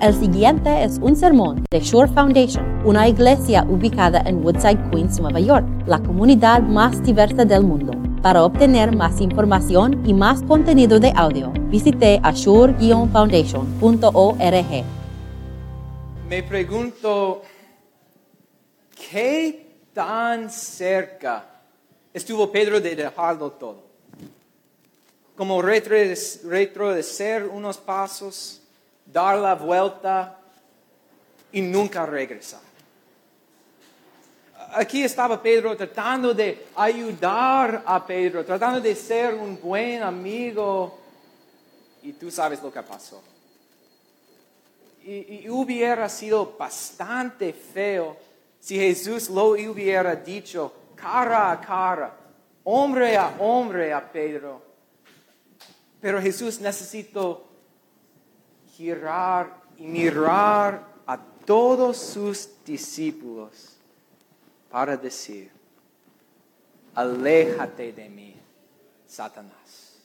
El siguiente es un sermón de Shore Foundation, una iglesia ubicada en Woodside, Queens, Nueva York, la comunidad más diversa del mundo. Para obtener más información y más contenido de audio, visite ashore-foundation.org. Me pregunto, ¿qué tan cerca estuvo Pedro de dejarlo todo? Como retroceder unos pasos, dar la vuelta y nunca regresar. Aquí estaba Pedro tratando de ayudar a Pedro, tratando de ser un buen amigo. Y tú sabes lo que pasó. Y, hubiera sido bastante feo si Jesús lo hubiera dicho cara a cara, hombre a hombre a Pedro. Pero Jesús necesitó girar y mirar a todos sus discípulos para decir, aléjate de mí, Satanás.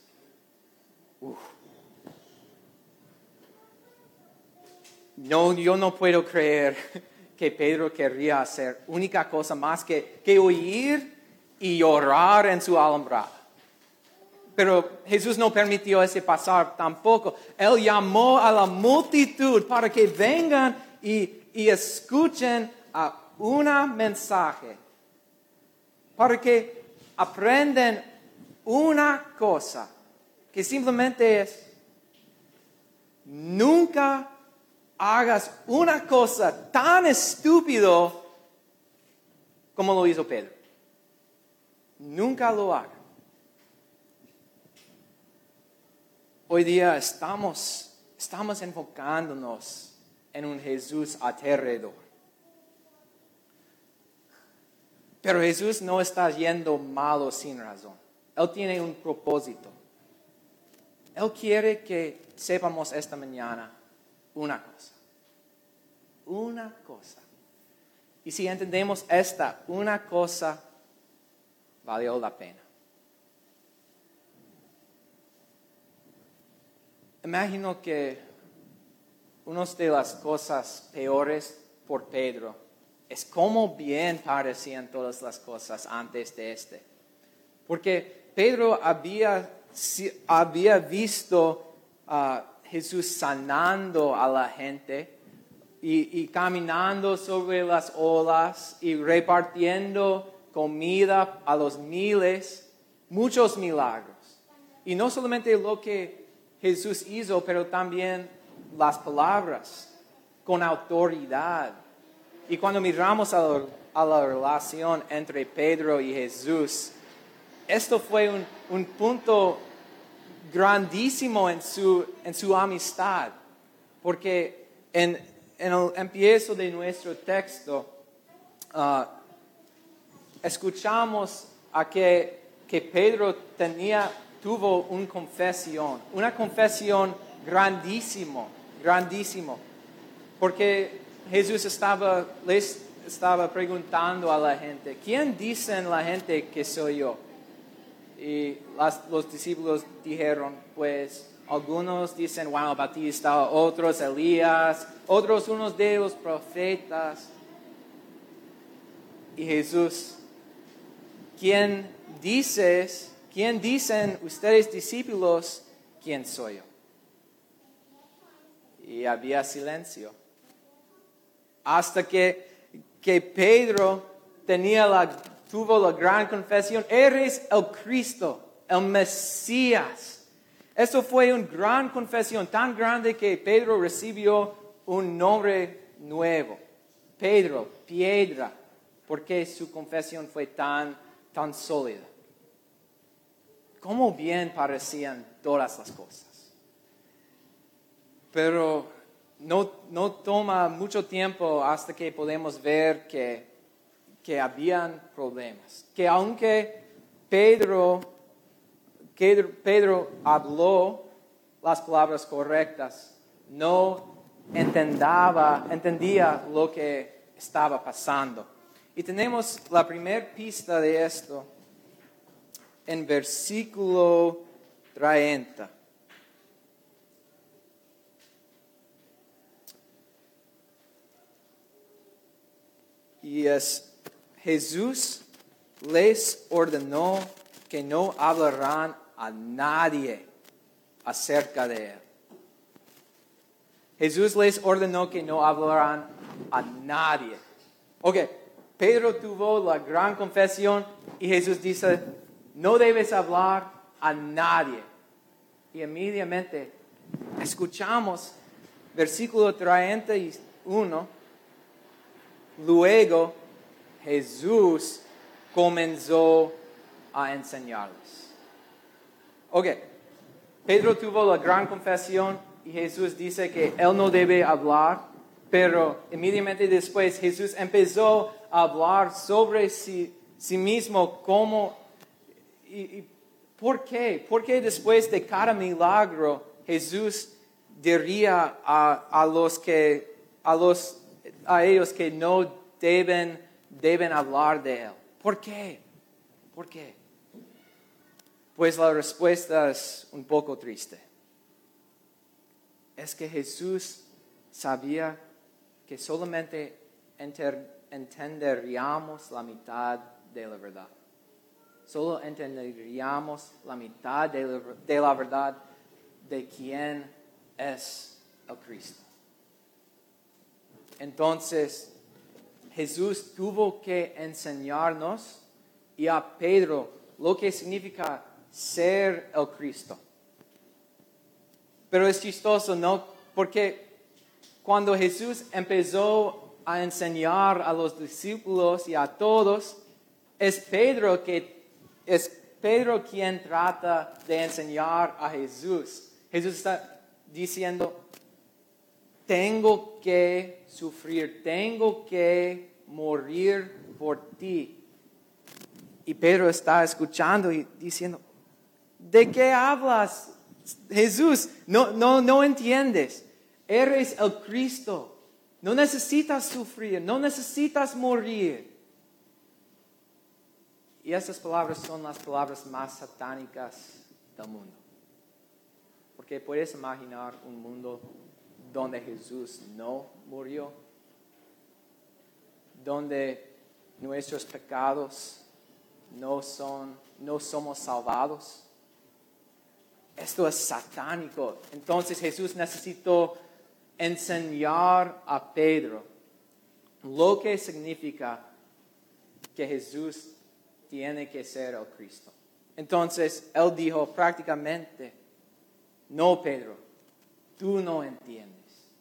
No, yo no puedo creer que Pedro querría hacer única cosa más que, que oír y orar en su alambrada. Pero Jesús no permitió ese pasar tampoco. Él llamó a la multitud para que vengan y, escuchen a un mensaje. Para que aprenden una cosa, que simplemente es, nunca hagas una cosa tan estúpido como lo hizo Pedro. Nunca lo hagas. Hoy día estamos, estamos enfocándonos en un Jesús aterrador. Pero Jesús no está yendo malo sin razón. Él tiene un propósito. Él quiere que sepamos esta mañana una cosa. Una cosa. Y si entendemos esta, una cosa, valió la pena. Imagino que una de las cosas peores por Pedro es cómo bien parecían todas las cosas antes de este. Porque Pedro había, había visto a Jesús sanando a la gente y, y caminando sobre las olas y repartiendo comida a los miles, muchos milagros. Y no solamente lo que Jesús hizo, pero también las palabras con autoridad. Y cuando miramos a la, relación entre Pedro y Jesús, esto fue un, punto grandísimo en su, amistad, porque en, el empiezo de nuestro texto uh, escuchamos a que Pedro tenía tuvo una confesión, una confesión grandísimo, grandísimo, porque Jesús estaba, les estaba preguntando a la gente, ¿quién dicen la gente que soy yo? Y los discípulos dijeron, pues algunos dicen Juan el Batista, otros Elías, otros unos de los profetas. Y Jesús, ¿quién dices ¿quién dicen ustedes discípulos quién soy yo? Y había silencio. Hasta que, que Pedro tuvo la gran confesión, eres el Cristo, el Mesías. Eso fue una gran confesión, tan grande que Pedro recibió un nombre nuevo. Pedro, piedra, porque su confesión fue tan, tan sólida cómo bien parecían todas las cosas. Pero no, no toma mucho tiempo hasta que podemos ver que, que habían problemas. Que aunque Pedro, Pedro habló las palabras correctas, no entendaba, entendía lo que estaba pasando. Y tenemos la primera pista de esto en versículo 30. Y es, Jesús les ordenó que no hablarán a nadie acerca de él. Jesús les ordenó que no hablarán a nadie. Ok, Pedro tuvo la gran confesión y Jesús dice, no debes hablar a nadie. Y inmediatamente escuchamos versículo 31, luego Jesús comenzó a enseñarles. Ok, Pedro tuvo la gran confesión y Jesús dice que él no debe hablar, pero inmediatamente después Jesús empezó a hablar sobre sí, mismo, cómo y, por qué, por qué después de cada milagro Jesús diría a, a los que a los a ellos que no deben deben hablar de él. ¿Por qué? ¿Por qué? Pues la respuesta es un poco triste. Es que Jesús sabía que solamente entenderíamos la mitad de la verdad. Solo entenderíamos la mitad de la, de la verdad de quién es el Cristo. Entonces, Jesús tuvo que enseñarnos y a Pedro lo que significa ser el Cristo. Pero es chistoso, ¿no? Porque cuando Jesús empezó a enseñar a los discípulos y a todos, es Pedro que es Pedro quien trata de enseñar a Jesús. Jesús está diciendo, tengo que sufrir, tengo que morir por ti. Y Pedro está escuchando y diciendo, ¿de qué hablas, Jesús? No, no, no entiendes. Eres el Cristo. No necesitas sufrir, no necesitas morir. Y esas palabras son las palabras más satánicas del mundo. Porque puedes imaginar un mundo donde Jesús no murió, donde nuestros pecados no son, no somos salvados. Esto es satánico. Entonces Jesús necesitó enseñar a Pedro lo que significa que Jesús tiene que ser el Cristo. Entonces él dijo prácticamente, no Pedro, tú no entiendes.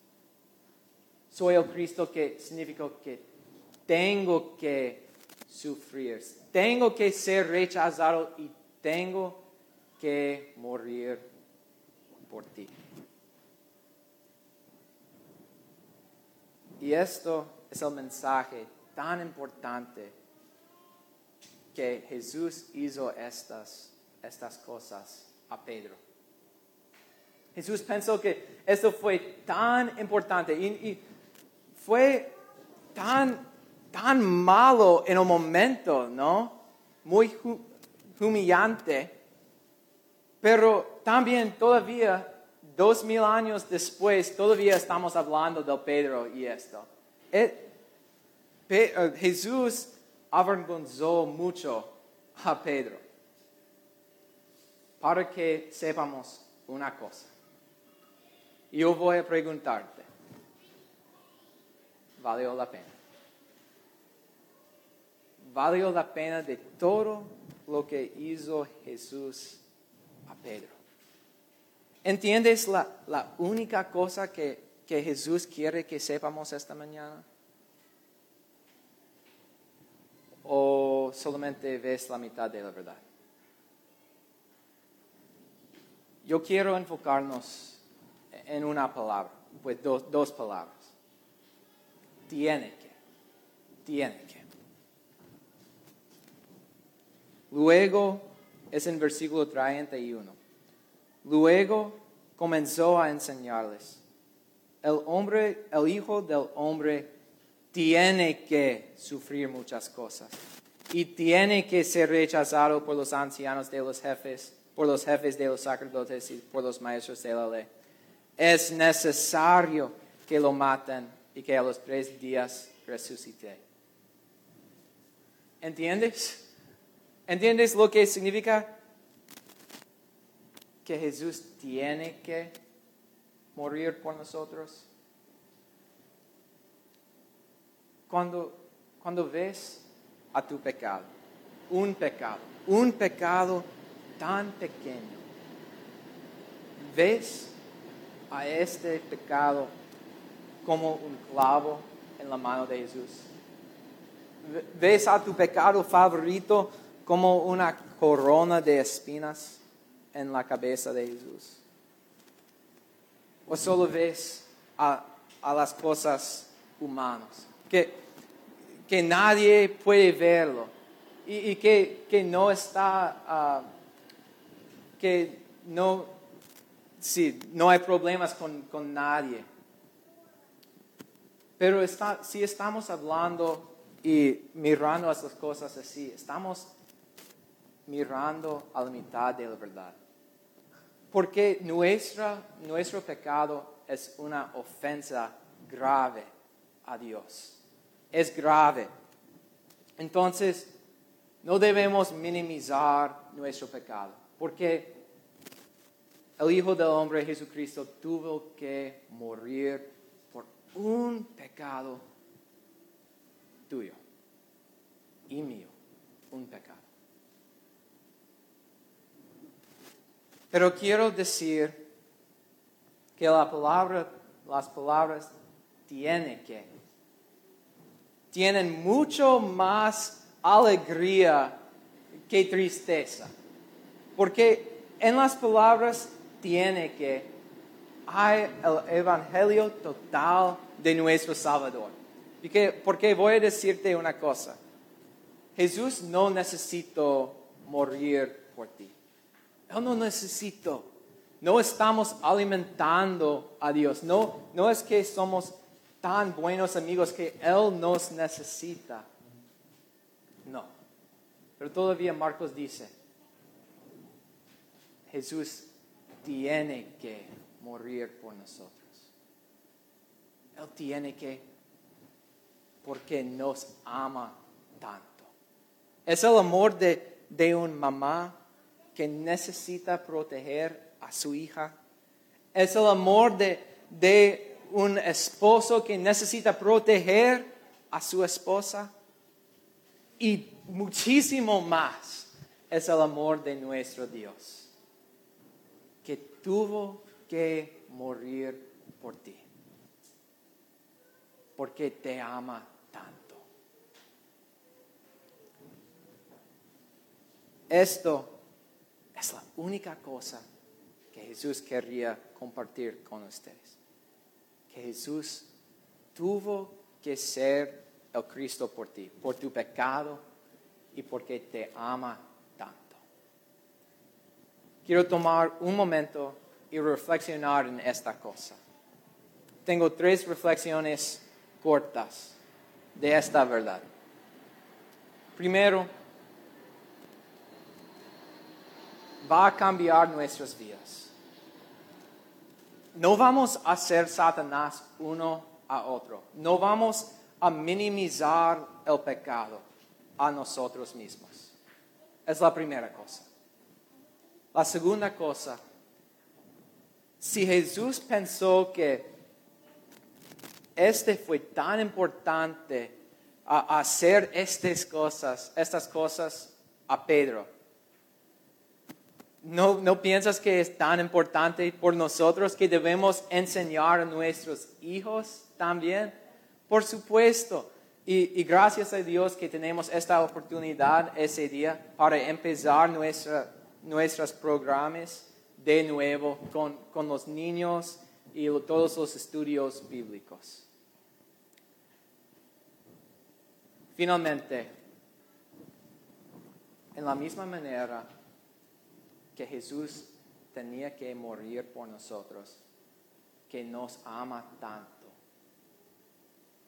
Soy el Cristo que significa que tengo que sufrir, tengo que ser rechazado y tengo que morir por ti. Y esto es el mensaje tan importante que Jesús hizo estas, estas cosas a Pedro. Jesús pensó que esto fue tan importante y, fue tan, tan malo en un momento, ¿no? Muy humillante, pero también todavía, dos mil años después, todavía estamos hablando de Pedro y esto. Eh, eh, Jesús avergonzó mucho a Pedro. Para que sepamos una cosa. Yo voy a preguntarte, ¿valió la pena? ¿Valió la pena de todo lo que hizo Jesús a Pedro? ¿Entiendes la, la única cosa que, que Jesús quiere que sepamos esta mañana? O solamente ves la mitad de la verdad? Yo quiero enfocarnos en una palabra, pues dos, palabras. Tiene que, tiene que. Luego es en versículo 31. Luego comenzó a enseñarles. El hombre, el hijo del hombre tiene que sufrir muchas cosas y tiene que ser rechazado por los ancianos de los jefes, por los jefes de los sacerdotes y por los maestros de la ley. Es necesario que lo maten y que a los tres días resucite. ¿Entiendes? ¿Entiendes lo que significa que Jesús tiene que morir por nosotros? Cuando, cuando ves a tu pecado, un pecado, un pecado tan pequeño, ves a este pecado como un clavo en la mano de Jesús. Ves a tu pecado favorito como una corona de espinas en la cabeza de Jesús. O solo ves a, las cosas humanas, que, que, nadie puede verlo y, que, no está, ah, que no, sí, no hay problemas con, con nadie. Pero está, si estamos hablando y mirando las cosas así, estamos mirando a la mitad de la verdad. Porque nuestra, nuestro pecado es una ofensa grave a Dios. Es grave. Entonces, no debemos minimizar nuestro pecado. Porque el Hijo del Hombre, Jesucristo, tuvo que morir un pecado tuyo y mío, un pecado. Pero quiero decir que la palabra, las palabras tienen que, tienen mucho más alegría que tristeza. Porque en las palabras tiene que hay el evangelio total de nuestro Salvador. Porque voy a decirte una cosa. Jesús no necesitó morir por ti. Él no necesitó. No estamos alimentando a Dios. No, no es que somos tan buenos amigos que Él nos necesita. No. Pero todavía Marcos dice, Jesús tiene que morir por nosotros. Él tiene que, porque nos ama tanto. Es el amor de, de un mamá que necesita proteger a su hija. Es el amor de, de un esposo que necesita proteger a su esposa. Y muchísimo más es el amor de nuestro Dios, que tuvo que morir por ti. Porque te ama tanto. Esto es la única cosa que Jesús querría compartir con ustedes. Que Jesús tuvo que ser el Cristo por ti, por tu pecado y porque te ama tanto. Quiero tomar un momento y reflexionar en esta cosa. Tengo tres reflexiones cortas de esta verdad. Primero, va a cambiar nuestras vidas. No vamos a ser Satanás uno a otro. No vamos a minimizar el pecado a nosotros mismos. Es la primera cosa. La segunda cosa si Jesús pensó que este fue tan importante a hacer estas cosas, estas cosas a Pedro, ¿no, ¿no piensas que es tan importante por nosotros que debemos enseñar a nuestros hijos también? Por supuesto. Y, gracias a Dios que tenemos esta oportunidad ese día para empezar nuestros programas de nuevo con, los niños y todos los estudios bíblicos. Finalmente, en la misma manera que Jesús tenía que morir por nosotros, que nos ama tanto,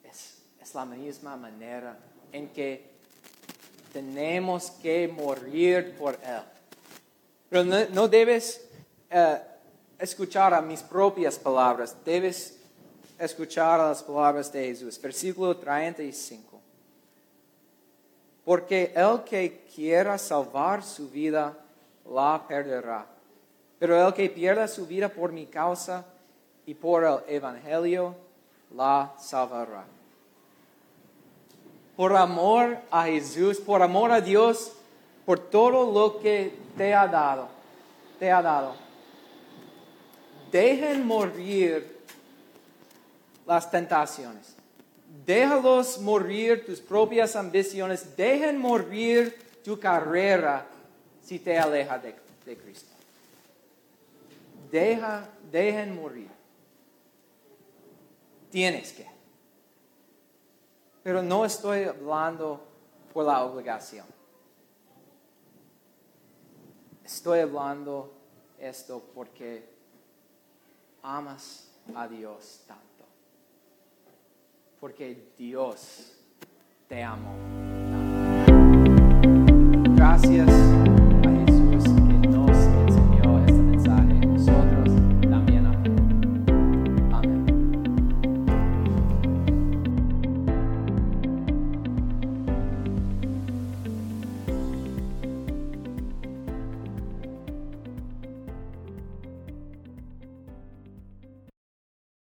es, la misma manera en que tenemos que morir por Él. Pero no debes eh, escuchar a mis propias palabras, debes escuchar las palabras de Jesús. Versículo 35. porque el que quiera salvar su vida la perderá. Pero el que pierda su vida por mi causa y por el Evangelio la salvará. Por amor a Jesús, por amor a Dios, por todo lo que te ha dado, te ha dado. Dejen morir las tentaciones. Déjalos morir tus propias ambiciones. Dejen morir tu carrera si te aleja de, de Cristo. Deja, dejen morir. Tienes que. Pero no estoy hablando por la obligación. Estoy hablando esto porque amas a Dios tanto. Porque Dios te amó. tanto. Gracias.